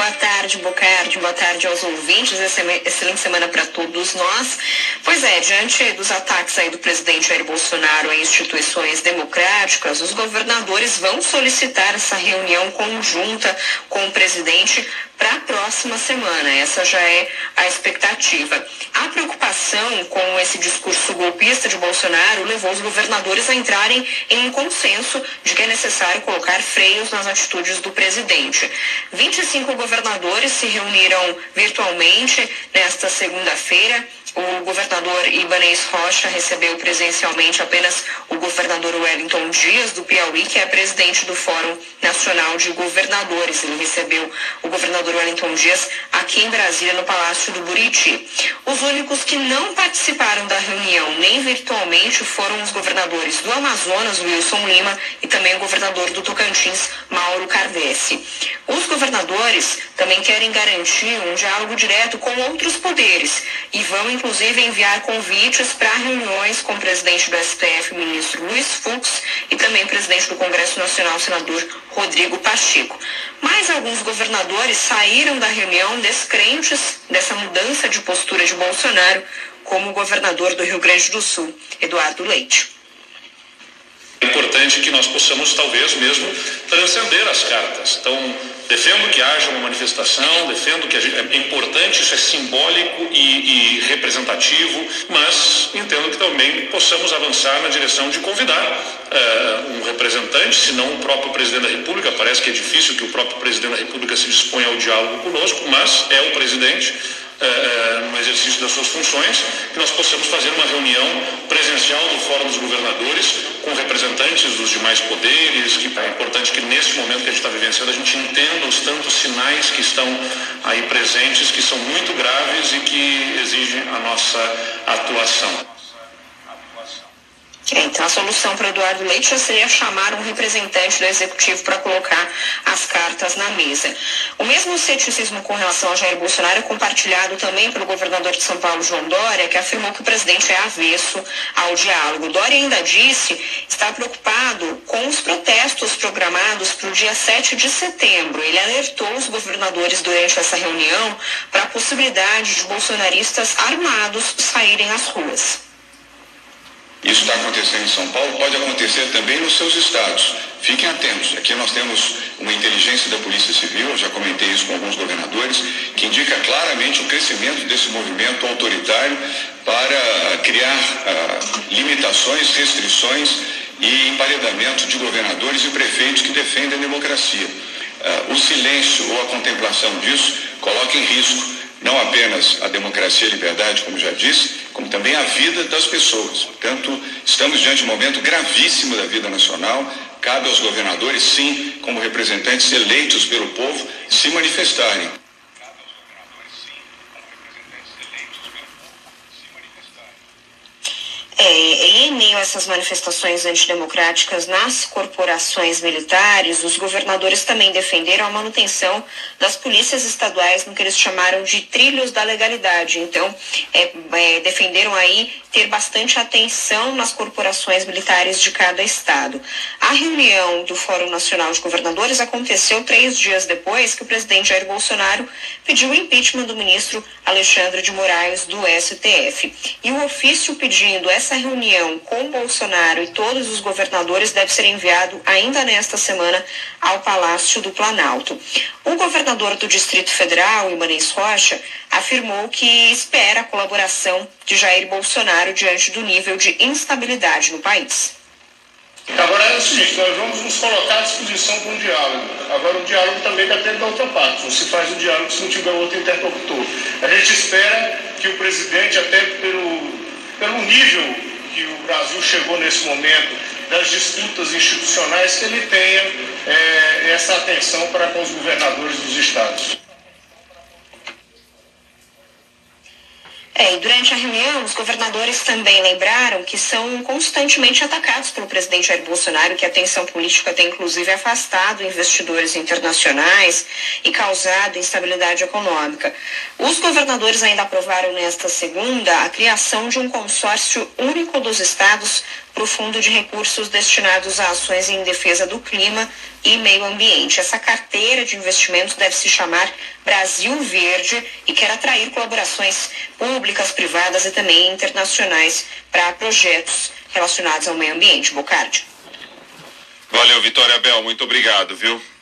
Boa tarde, Bocardi. Boa tarde aos ouvintes. Excelente semana para todos nós. Pois é, diante dos ataques aí do presidente Jair Bolsonaro a instituições democráticas, os governadores vão solicitar essa reunião conjunta com o presidente para a próxima semana. Essa já é a expectativa. A preocupação com esse discurso golpista de Bolsonaro levou os governadores a entrarem em um consenso de que é necessário colocar freios nas atitudes do presidente. 25 governadores se reuniram virtualmente nesta segunda-feira o governador Ibanez Rocha recebeu presencialmente apenas o governador Wellington Dias, do Piauí, que é presidente do Fórum Nacional de Governadores. Ele recebeu o governador Wellington Dias aqui em Brasília, no Palácio do Buriti. Os únicos que não participaram da reunião, nem virtualmente, foram os governadores do Amazonas, Wilson Lima, e também o governador do Tocantins, Mauro Cardesse. Os governadores também querem garantir um diálogo direto com outros poderes e vão inclusive enviar convites para reuniões com o presidente do STF, ministro Luiz Fux, e também presidente do Congresso Nacional, senador Rodrigo Pacheco. Mas alguns governadores saíram da reunião descrentes dessa mudança de postura de Bolsonaro, como o governador do Rio Grande do Sul, Eduardo Leite. É importante que nós possamos, talvez mesmo, transcender as cartas. Então, defendo que haja uma manifestação, defendo que é importante, isso é simbólico e, e representativo, mas entendo que também possamos avançar na direção de convidar uh, um representante, se não o próprio presidente da República. Parece que é difícil que o próprio presidente da República se disponha ao diálogo conosco, mas é o presidente uh, no exercício das suas funções, que nós possamos fazer uma reunião presencial do Fórum dos Governadores com representantes dos demais poderes, que é importante que nesse momento que a gente está vivenciando a gente entenda os tantos sinais que estão aí presentes, que são muito graves e que exigem a nossa atuação. Então, a solução para Eduardo Leite já seria chamar um representante do executivo para colocar as cartas na mesa. O mesmo ceticismo com relação a Jair Bolsonaro é compartilhado também pelo governador de São Paulo, João Dória, que afirmou que o presidente é avesso ao diálogo. Dória ainda disse estar preocupado com os protestos programados para o dia 7 de setembro. Ele alertou os governadores durante essa reunião para a possibilidade de bolsonaristas armados saírem às ruas. Isso está acontecendo em São Paulo, pode acontecer também nos seus estados. Fiquem atentos. Aqui nós temos uma inteligência da Polícia Civil, eu já comentei isso com alguns governadores, que indica claramente o crescimento desse movimento autoritário para criar uh, limitações, restrições e emparedamento de governadores e prefeitos que defendem a democracia. Uh, o silêncio ou a contemplação disso coloca em risco não apenas a democracia e a liberdade, como já disse, como também a vida das pessoas. Portanto, estamos diante de um momento gravíssimo da vida nacional. Cabe aos governadores, sim, como representantes eleitos pelo povo, se manifestarem. É, em meio a essas manifestações antidemocráticas nas corporações militares, os governadores também defenderam a manutenção das polícias estaduais no que eles chamaram de trilhos da legalidade. Então, é, é, defenderam aí ter bastante atenção nas corporações militares de cada estado. A reunião do Fórum Nacional de Governadores aconteceu três dias depois que o presidente Jair Bolsonaro pediu o impeachment do ministro Alexandre de Moraes do STF. E o ofício pedindo essa essa reunião com Bolsonaro e todos os governadores deve ser enviado ainda nesta semana ao Palácio do Planalto. O governador do Distrito Federal, Ibanez Rocha, afirmou que espera a colaboração de Jair Bolsonaro diante do nível de instabilidade no país. Agora é o seguinte, nós vamos nos colocar à disposição para um diálogo. Agora o diálogo também depende da outra parte. Não se faz o diálogo se não tiver outro interlocutor. A gente espera que o presidente, até pelo pelo nível que o Brasil chegou nesse momento das disputas institucionais, que ele tenha é, essa atenção para com os governadores dos estados. É, e durante a reunião, os governadores também lembraram que são constantemente atacados pelo presidente Jair Bolsonaro, que a tensão política tem inclusive afastado investidores internacionais e causado instabilidade econômica. Os governadores ainda aprovaram nesta segunda a criação de um consórcio único dos estados para o Fundo de Recursos destinados a ações em defesa do clima e Meio Ambiente. Essa carteira de investimentos deve se chamar Brasil Verde e quer atrair colaborações públicas, privadas e também internacionais para projetos relacionados ao meio ambiente. Bocardi. Valeu, Vitória Bel, muito obrigado, viu?